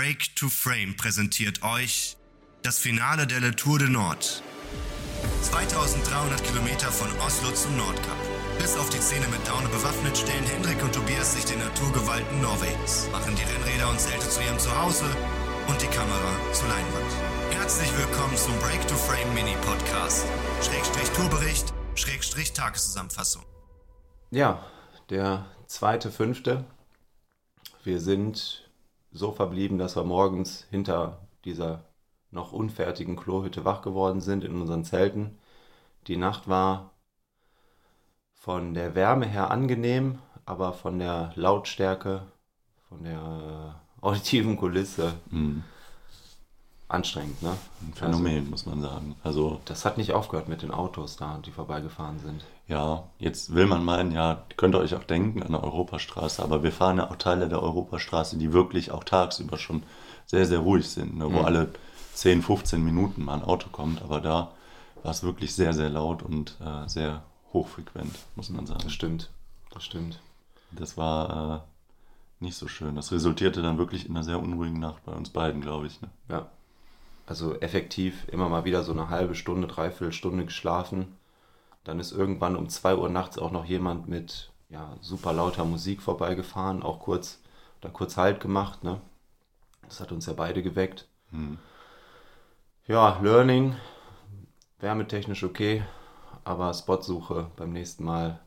Break to Frame präsentiert euch das Finale der Le Tour de Nord. 2300 Kilometer von Oslo zum Nordkap. Bis auf die Zähne mit Daune bewaffnet stellen Hendrik und Tobias sich den Naturgewalten Norwegens, machen die Rennräder und Zelte zu ihrem Zuhause und die Kamera zur Leinwand. Herzlich willkommen zum Break to Frame Mini Podcast. Schrägstrich Tourbericht, Schrägstrich Tageszusammenfassung. Ja, der zweite, fünfte. Wir sind so verblieben, dass wir morgens hinter dieser noch unfertigen Klohütte wach geworden sind in unseren Zelten. Die Nacht war von der Wärme her angenehm, aber von der Lautstärke, von der auditiven Kulisse Mhm. Anstrengend. Ne? Ein Phänomen, muss man sagen. Also, Das hat nicht aufgehört mit den Autos da, die vorbeigefahren sind. ja, jetzt will man meinen, ja, könnt ihr euch auch denken an der Europastraße, aber wir fahren ja auch Teile der Europastraße, die wirklich auch tagsüber schon sehr, sehr ruhig sind, ne, wo Mhm. alle 10, 15 Minuten mal ein Auto kommt, aber da war es wirklich sehr, sehr laut und äh, sehr hochfrequent, muss man sagen. Das stimmt. Das stimmt. Das war äh, nicht so schön. Das resultierte dann wirklich in einer sehr unruhigen Nacht bei uns beiden, glaube ich. Ne? Ja. Also effektiv immer mal wieder so eine halbe Stunde, dreiviertel Stunde geschlafen. Dann ist irgendwann um 2 Uhr nachts auch noch jemand mit ja, super lauter Musik vorbeigefahren, auch kurz, da kurz Halt gemacht, ne? Das hat uns ja beide geweckt. Hm. Ja, Learning, wärmetechnisch okay, aber Spotsuche beim nächsten Mal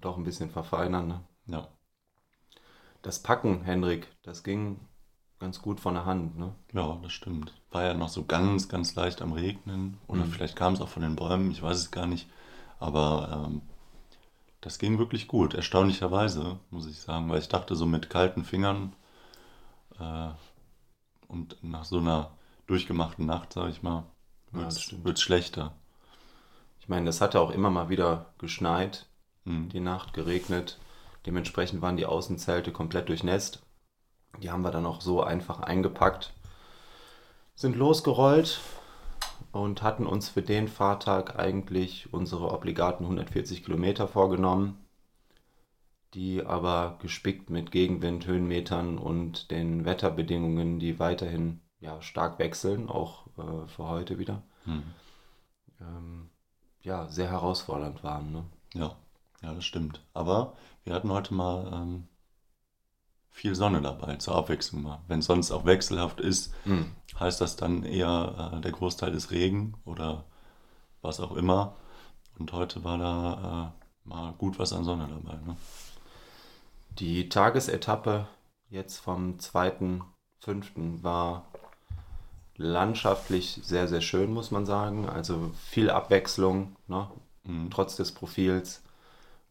doch ein bisschen verfeinern. Ne? Ja. Das Packen, Hendrik, das ging ganz gut von der Hand, ne? Ja, das stimmt. War ja noch so ganz, ganz leicht am Regnen. Oder Mhm. vielleicht kam es auch von den Bäumen, ich weiß es gar nicht. Aber ähm, das ging wirklich gut, erstaunlicherweise, muss ich sagen. Weil ich dachte, so mit kalten Fingern äh, und nach so einer durchgemachten Nacht, sage ich mal, Ja, wird es stimmt. schlechter. Ich meine, das hatte auch immer mal wieder geschneit, Mhm. die Nacht geregnet. Dementsprechend waren die Außenzelte komplett durchnässt. Die haben wir dann auch so einfach eingepackt, sind losgerollt und hatten uns für den Fahrtag eigentlich unsere obligaten 140 Kilometer vorgenommen, die aber gespickt mit Gegenwind, Höhenmetern und den Wetterbedingungen, die weiterhin ja, stark wechseln, auch äh, für heute wieder, Mhm. ähm, ja, sehr herausfordernd waren. Ne? Ja, ja, das stimmt. Aber wir hatten heute mal ähm, viel Sonne dabei, zur Abwechslung mal. Wenn es sonst auch wechselhaft ist, Mhm. heißt das dann eher, äh, der Großteil ist Regen oder was auch immer. Und heute war da äh, mal gut was an Sonne dabei. Ne? Die Tagesetappe jetzt vom 2.5. war landschaftlich sehr, sehr schön, muss man sagen. Also viel Abwechslung, ne? Mhm. trotz des Profils.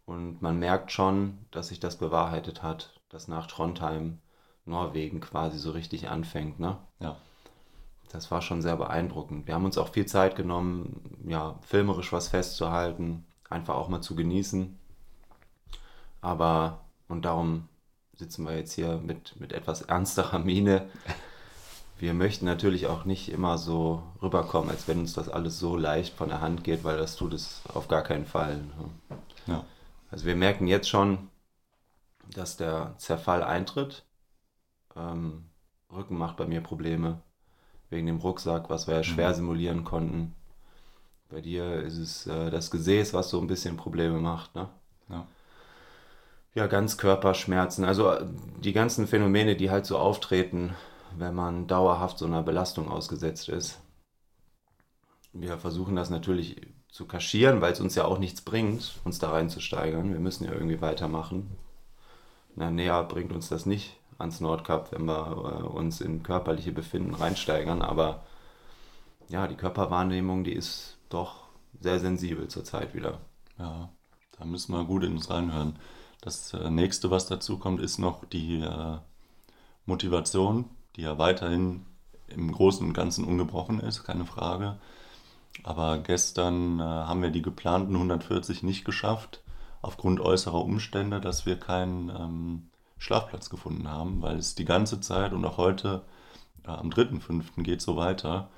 Und man merkt schon, dass sich das bewahrheitet hat, dass nach Trondheim Norwegen quasi so richtig anfängt. Ne? Ja, Das war schon sehr beeindruckend. Wir haben uns auch viel Zeit genommen, ja, filmerisch was festzuhalten, einfach auch mal zu genießen. Aber, und darum sitzen wir jetzt hier mit, mit etwas ernsterer Miene. Wir möchten natürlich auch nicht immer so rüberkommen, als wenn uns das alles so leicht von der Hand geht, weil das tut es auf gar keinen Fall. ne? ja, Also wir merken jetzt schon, dass der Zerfall eintritt. Ähm, Rücken macht bei mir Probleme wegen dem Rucksack, was wir ja schwer Mhm. simulieren konnten. Bei dir ist es äh, das Gesäß, was so ein bisschen Probleme macht. Ne? ja, Ja, Ganzkörperschmerzen, also äh, die ganzen Phänomene, die halt so auftreten, wenn man dauerhaft so einer Belastung ausgesetzt ist. Wir versuchen das natürlich zu kaschieren, weil es uns ja auch nichts bringt, uns da reinzusteigern. Wir müssen ja irgendwie weitermachen. Na, näher bringt uns das nicht ans Nordkap, wenn wir äh, uns in körperliche Befinden reinsteigern, aber ja, die Körperwahrnehmung, die ist doch sehr sensibel zurzeit wieder. ja. Da müssen wir gut in uns reinhören. Das äh, nächste, was dazu kommt, ist noch die äh, Motivation, die ja weiterhin im Großen und Ganzen ungebrochen ist, keine Frage. Aber gestern äh, haben wir die geplanten 140 nicht geschafft, aufgrund äußerer Umstände, dass wir keinen ähm, Schlafplatz gefunden haben, weil es die ganze Zeit und auch heute äh, am 3.5. geht so weiter,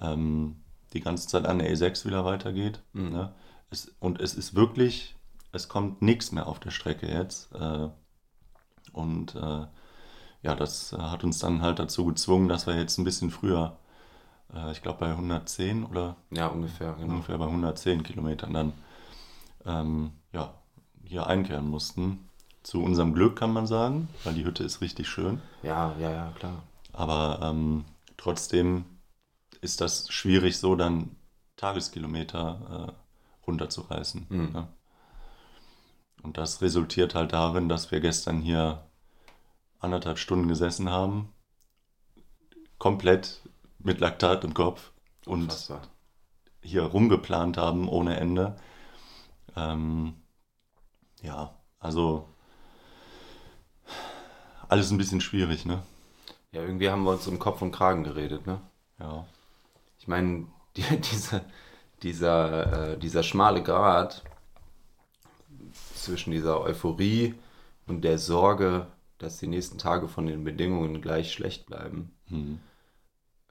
ähm, die ganze Zeit an der E6 wieder weitergeht. Mhm. Ne? Es, und es ist wirklich, es kommt nichts mehr auf der Strecke jetzt. Äh, und äh, ja, das äh, hat uns dann halt dazu gezwungen, dass wir jetzt ein bisschen früher, äh, ich glaube bei 110 oder Ja, ungefähr, genau. ungefähr bei 110 Kilometern dann ähm, ja, hier einkehren mussten. Zu unserem Glück kann man sagen, weil die Hütte ist richtig schön. Ja, ja, ja, klar. Aber ähm, trotzdem ist das schwierig, so dann Tageskilometer äh, runterzureißen. Mhm. Ne? Und das resultiert halt darin, dass wir gestern hier anderthalb Stunden gesessen haben, komplett mit Laktat im Kopf und Unfassbar. hier rumgeplant haben ohne Ende. Ähm, ja, also alles ein bisschen schwierig, ne? Ja, irgendwie haben wir uns um Kopf und Kragen geredet, ne? Ja, Ich meine, die, diese, dieser, äh, dieser schmale Grat zwischen dieser Euphorie und der Sorge, dass die nächsten Tage von den Bedingungen gleich schlecht bleiben, hm.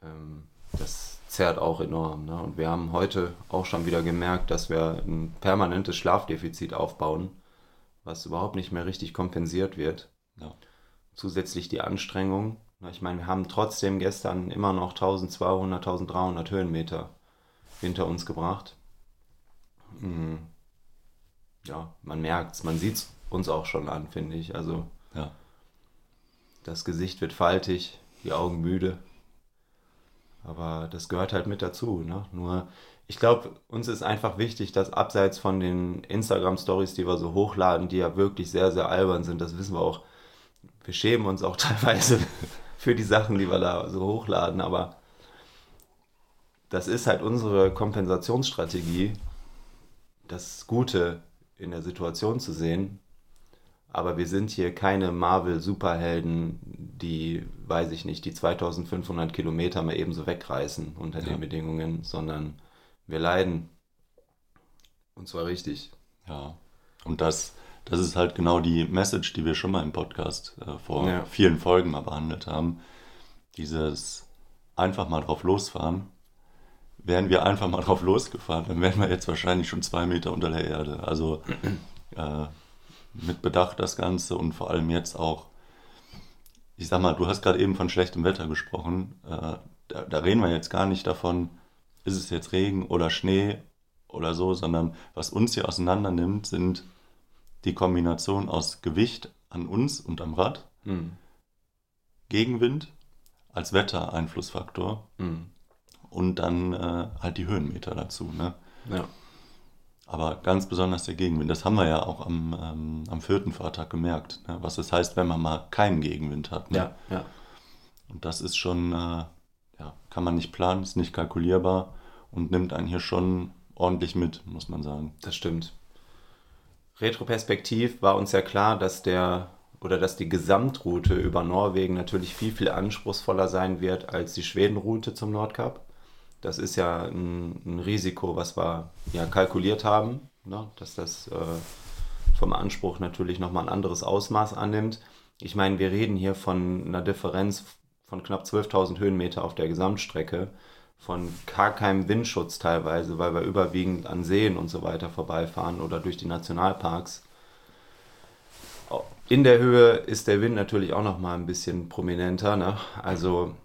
ähm, das zerrt auch enorm. Ne? Und wir haben heute auch schon wieder gemerkt, dass wir ein permanentes Schlafdefizit aufbauen, was überhaupt nicht mehr richtig kompensiert wird. ja. Zusätzlich die Anstrengung. Ich meine, wir haben trotzdem gestern immer noch 1200, 1300 Höhenmeter hinter uns gebracht. Mm. Ja, man merkt's, man sieht's uns auch schon an, finde ich. Also ja. das Gesicht wird faltig, die Augen müde. Aber das gehört halt mit dazu. Ne? Nur, ich glaube, uns ist einfach wichtig, dass abseits von den Instagram-Stories, die wir so hochladen, die ja wirklich sehr, sehr albern sind, das wissen wir auch. Wir schämen uns auch teilweise für die Sachen, die wir da so hochladen, aber das ist halt unsere Kompensationsstrategie, das Gute in der Situation zu sehen aber wir sind hier keine Marvel-Superhelden, die, weiß ich nicht, die 2500 Kilometer mal ebenso wegreißen unter Ja. den Bedingungen, sondern wir leiden. Und zwar richtig. Ja, und das, das ist halt genau die Message, die wir schon mal im Podcast äh, vor Ja. vielen Folgen mal behandelt haben. Dieses einfach mal drauf losfahren. Wären wir einfach mal drauf losgefahren, dann wären wir jetzt wahrscheinlich schon zwei Meter unter der Erde. Also äh, mit Bedacht das Ganze und vor allem jetzt auch, ich sag mal, du hast gerade eben von schlechtem Wetter gesprochen. Äh, da, da reden wir jetzt gar nicht davon, ist es jetzt Regen oder Schnee oder so, sondern was uns hier auseinander nimmt, sind die Kombination aus Gewicht an uns und am Rad, Hm. Gegenwind als Wettereinflussfaktor Hm. und dann äh, halt die Höhenmeter dazu. Ne? Ja. Aber ganz besonders der Gegenwind, das haben wir ja auch am, ähm, am vierten Fahrtag gemerkt, ne? was das heißt, wenn man mal keinen Gegenwind hat. Ne? ja, ja. Und das ist schon, äh, ja, kann man nicht planen, ist nicht kalkulierbar und nimmt einen hier schon ordentlich mit, muss man sagen. Das stimmt. Retroperspektiv war uns ja klar, dass der oder dass die Gesamtroute über Norwegen natürlich viel, viel anspruchsvoller sein wird als die Schwedenroute zum Nordkap. Das ist ja ein, ein Risiko, was wir ja kalkuliert haben, ne? dass das äh, vom Anspruch natürlich nochmal ein anderes Ausmaß annimmt. Ich meine, wir reden hier von einer Differenz von knapp 12.000 Höhenmeter auf der Gesamtstrecke, von gar keinem Windschutz teilweise, weil wir überwiegend an Seen und so weiter vorbeifahren oder durch die Nationalparks. In der Höhe ist der Wind natürlich auch nochmal ein bisschen prominenter. Ne? Also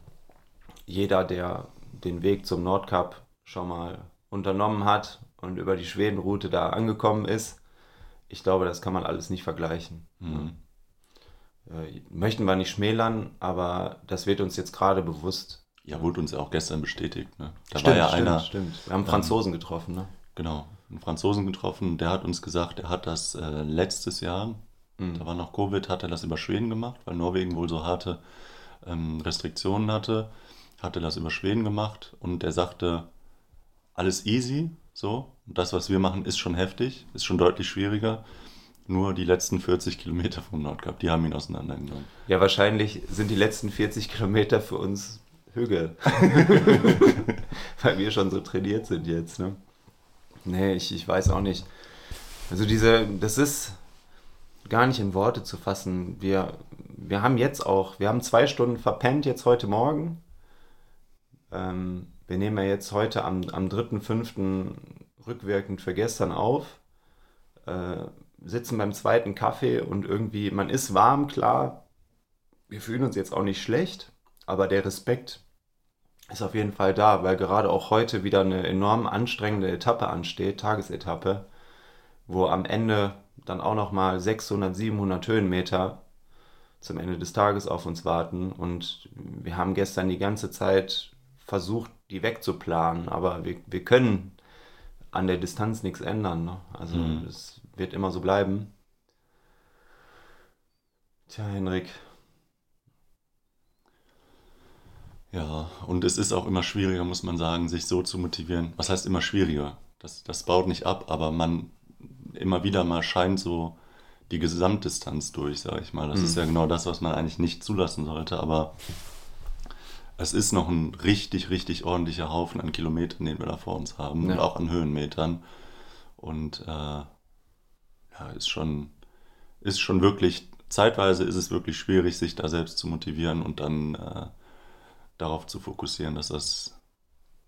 jeder, der den Weg zum Nordkap schon mal unternommen hat und über die Schwedenroute da angekommen ist, ich glaube, das kann man alles nicht vergleichen. Mhm. Äh, möchten wir nicht schmälern, aber das wird uns jetzt gerade bewusst. Ja, wurde uns ja auch gestern bestätigt. Ne? Da Stimmt, war ja stimmt, einer, stimmt. Wir haben Franzosen getroffen, ne? genau, einen Franzosen getroffen, der hat uns gesagt, er hat das äh, letztes Jahr, Mhm. da war noch Covid, hat er das über Schweden gemacht, weil Norwegen wohl so harte ähm, Restriktionen hatte, hatte das über Schweden gemacht und er sagte, alles easy, so. Und das, was wir machen, ist schon heftig, ist schon deutlich schwieriger. Nur die letzten 40 Kilometer vom Nordkap, die haben ihn auseinandergenommen. Ja, wahrscheinlich sind die letzten 40 Kilometer für uns Hügel. Weil wir schon so trainiert sind jetzt, ne? Nee, ich, ich weiß auch nicht. Also diese, das ist gar nicht in Worte zu fassen. Wir, wir haben jetzt auch, wir haben zwei Stunden verpennt jetzt heute Morgen. Ähm, wir nehmen ja jetzt heute am, am 3.5. rückwirkend für gestern auf. Äh, sitzen beim zweiten Kaffee und irgendwie, man ist warm, klar, wir fühlen uns jetzt auch nicht schlecht, aber der Respekt ist auf jeden Fall da, weil gerade auch heute wieder eine enorm anstrengende Etappe ansteht, Tagesetappe, wo am Ende dann auch nochmal 600, 700 Höhenmeter zum Ende des Tages auf uns warten. Und wir haben gestern die ganze Zeit versucht, die wegzuplanen, aber wir, wir können an der Distanz nichts ändern. Ne? Also mhm. Wird immer so bleiben. Tja, Henrik, Ja, und es ist auch immer schwieriger, muss man sagen, sich so zu motivieren. Was heißt immer schwieriger? Das, das baut nicht ab, aber man immer wieder mal scheint so die Gesamtdistanz durch, sage ich mal. Das mhm. ist ja genau das, was man eigentlich nicht zulassen sollte, aber es ist noch ein richtig, richtig ordentlicher Haufen an Kilometern, den wir da vor uns haben ja. und auch an Höhenmetern. Und äh, ja, ist schon, ist schon wirklich, zeitweise ist es wirklich schwierig, sich da selbst zu motivieren und dann äh, darauf zu fokussieren, dass das,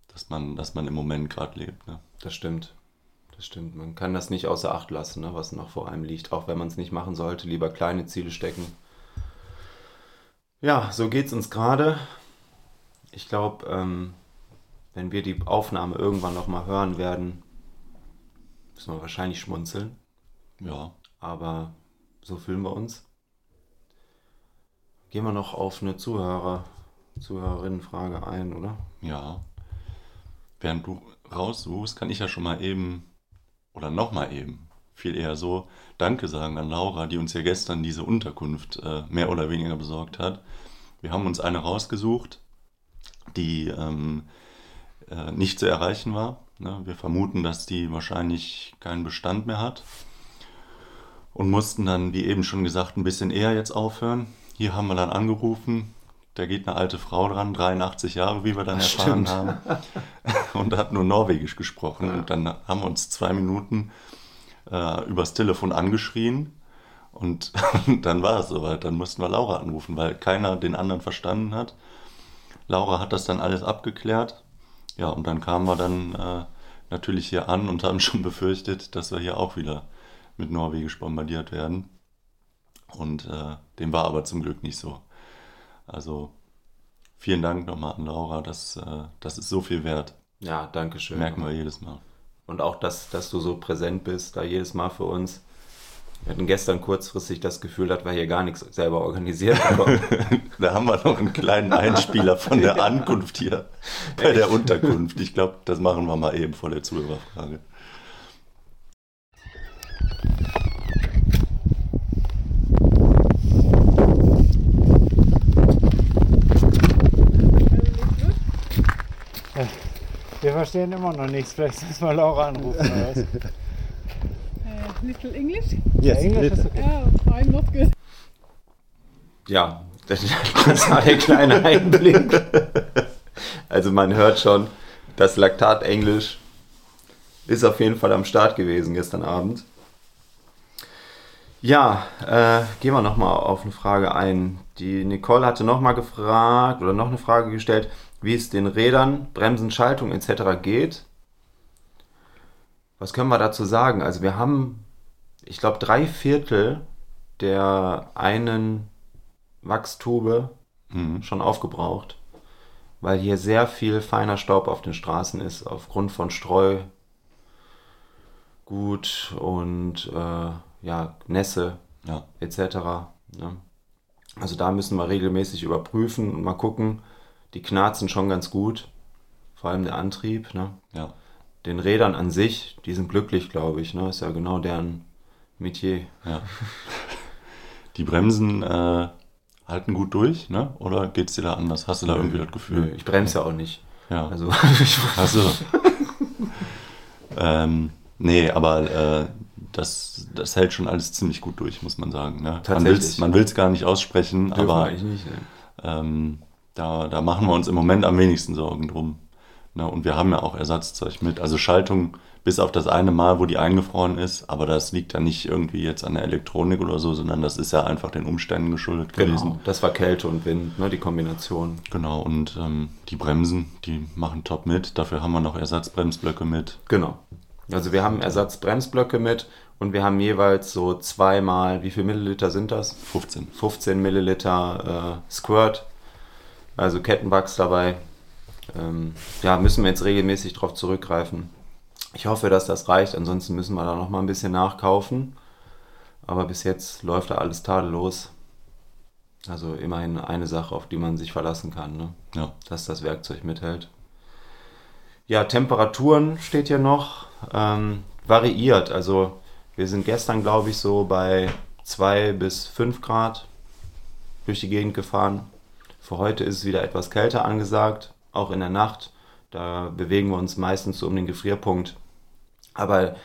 dass man, dass man im Moment gerade lebt. Ne? Das stimmt. Das stimmt. Man kann das nicht außer Acht lassen, ne, was noch vor einem liegt. Auch wenn man es nicht machen sollte, lieber kleine Ziele stecken. Ja, so geht es uns gerade. Ich glaube, ähm, wenn wir die Aufnahme irgendwann nochmal hören werden, müssen wir wahrscheinlich schmunzeln. Ja. Aber so fühlen wir uns. Gehen wir noch auf eine Zuhörer, Zuhörerinnenfrage ein, oder? Ja. Während du raussuchst, kann ich ja schon mal eben, oder nochmal eben, viel eher so, Danke sagen an Laura, die uns ja gestern diese Unterkunft äh, mehr oder weniger besorgt hat. Wir haben uns eine rausgesucht, die ähm, äh, nicht zu erreichen war. Ne? Wir vermuten, dass die wahrscheinlich keinen Bestand mehr hat und mussten dann, wie eben schon gesagt, ein bisschen eher jetzt aufhören. Hier haben wir dann angerufen, da geht eine alte Frau dran, 83 Jahre, wie wir dann erfahren stimmt. haben, und hat nur Norwegisch gesprochen. Ja. Und dann haben wir uns zwei Minuten äh, übers Telefon angeschrien. Und dann war es soweit. Dann mussten wir Laura anrufen, weil keiner den anderen verstanden hat. Laura hat das dann alles abgeklärt. Ja, und dann kamen wir dann äh, natürlich hier an und haben schon befürchtet, dass wir hier auch wieder mit Norwegisch bombardiert werden. Und äh, dem war aber zum Glück nicht so. Also vielen Dank nochmal an Laura, das, äh, das ist so viel wert. Ja, danke schön. Merken wir jedes Mal. Und auch, dass, dass du so präsent bist, da jedes Mal für uns. Wir hatten gestern kurzfristig das Gefühl, dass wir hier gar nichts selber organisiert haben. da haben wir noch einen kleinen Einspieler von der Ankunft hier bei der Unterkunft. Ich glaube, das machen wir mal eben vor der Zuhörerfrage. Wir verstehen immer noch nichts. Vielleicht müssen wir Laura anrufen. Oder was? uh, little English? Yes, English is okay. Oh, I'm not good. Ja, das war der kleine Einblick. Also man hört schon, das Laktat-Englisch ist auf jeden Fall am Start gewesen gestern Abend. Ja, äh, gehen wir nochmal auf eine Frage ein. Die Nicole hatte nochmal gefragt oder noch eine Frage gestellt wie es den Rädern, Bremsen, Schaltung etc. geht. Was können wir dazu sagen? Also wir haben, ich glaube, drei Viertel der einen Wachstube mhm. schon aufgebraucht, weil hier sehr viel feiner Staub auf den Straßen ist, aufgrund von Streu, Gut und äh, ja, Nässe ja. etc. Ne? Also da müssen wir regelmäßig überprüfen und mal gucken, die knarzen schon ganz gut. Vor allem der Antrieb. Ne? Ja. Den Rädern an sich, die sind glücklich, glaube ich. Ne? Ist ja genau deren Metier. Ja. Die Bremsen äh, halten gut durch, ne? oder geht es dir da anders? Hast du da Nö, irgendwie das Gefühl? Nö, ich bremse ja auch nicht. Ja. Also. Achso. ähm, nee, aber äh, das, das hält schon alles ziemlich gut durch, muss man sagen. Ne? Man will es gar nicht aussprechen, Dürfen aber nicht, ne? ähm, da, da machen wir uns im Moment am wenigsten Sorgen drum. Ne? Und wir haben ja auch Ersatzzeug mit. Also Schaltung bis auf das eine Mal, wo die eingefroren ist, aber das liegt ja nicht irgendwie jetzt an der Elektronik oder so, sondern das ist ja einfach den Umständen geschuldet genau, gewesen. Das war Kälte und Wind, ne, die Kombination. Genau, und ähm, die Bremsen, die machen top mit. Dafür haben wir noch Ersatzbremsblöcke mit. Genau. Also wir haben Ersatzbremsblöcke mit und wir haben jeweils so zweimal, wie viel Milliliter sind das? 15. 15 Milliliter äh, Squirt, also Kettenwachs dabei. Ähm, ja, müssen wir jetzt regelmäßig darauf zurückgreifen. Ich hoffe, dass das reicht, ansonsten müssen wir da noch mal ein bisschen nachkaufen. Aber bis jetzt läuft da alles tadellos. Also immerhin eine Sache, auf die man sich verlassen kann, ne? Ja. dass das Werkzeug mithält. Ja, Temperaturen steht hier noch. Ähm, variiert. Also wir sind gestern, glaube ich, so bei 2 bis 5 Grad durch die Gegend gefahren. Für heute ist es wieder etwas kälter angesagt, auch in der Nacht. Da bewegen wir uns meistens so um den Gefrierpunkt. Aber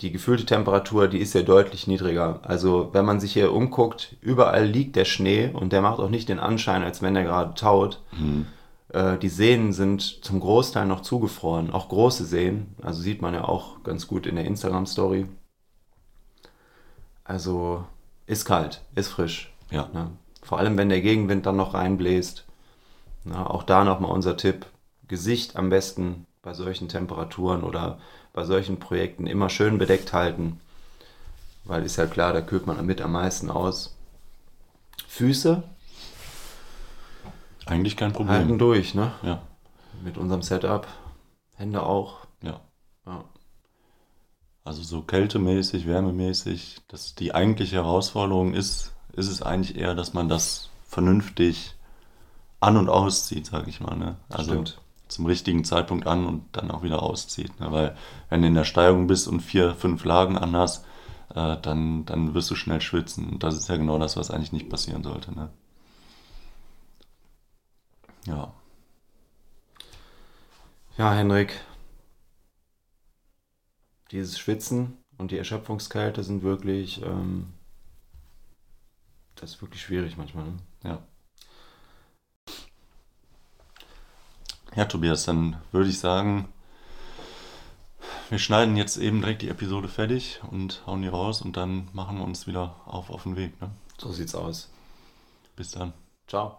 die gefühlte Temperatur, die ist ja deutlich niedriger. Also wenn man sich hier umguckt, überall liegt der Schnee und der macht auch nicht den Anschein, als wenn der gerade taut. Äh, die Seen sind zum Großteil noch zugefroren, auch große Seen. Also sieht man ja auch ganz gut in der Instagram-Story. Also ist kalt, ist frisch. Ja. Ne? Vor allem, wenn der Gegenwind dann noch reinbläst. Na, auch da nochmal unser Tipp. Gesicht am besten bei solchen Temperaturen oder bei solchen Projekten immer schön bedeckt halten. Weil ist ja klar, da kühlt man damit am meisten aus. Füße Eigentlich kein Problem. halten durch, ne? Ja. Mit unserem Setup. Hände auch. Ja. Ja. Also so kältemäßig, wärmemäßig, dass die eigentliche Herausforderung ist, ist es eigentlich eher, dass man das vernünftig an- und auszieht, sag ich mal. Ne? Also Stimmt. zum richtigen Zeitpunkt an und dann auch wieder auszieht. Ne? Weil wenn du in der Steigung bist und vier, fünf Lagen anhast, äh, dann, dann wirst du schnell schwitzen. Und das ist ja genau das, was eigentlich nicht passieren sollte. Ne? Ja. Ja, Henrik. Dieses Schwitzen und die Erschöpfungskälte sind wirklich, ähm, das ist wirklich schwierig manchmal. Ne? Ja. Ja, Tobias, dann würde ich sagen, wir schneiden jetzt eben direkt die Episode fertig und hauen die raus und dann machen wir uns wieder auf auf den Weg. Ne? So sieht's aus. Bis dann. Ciao.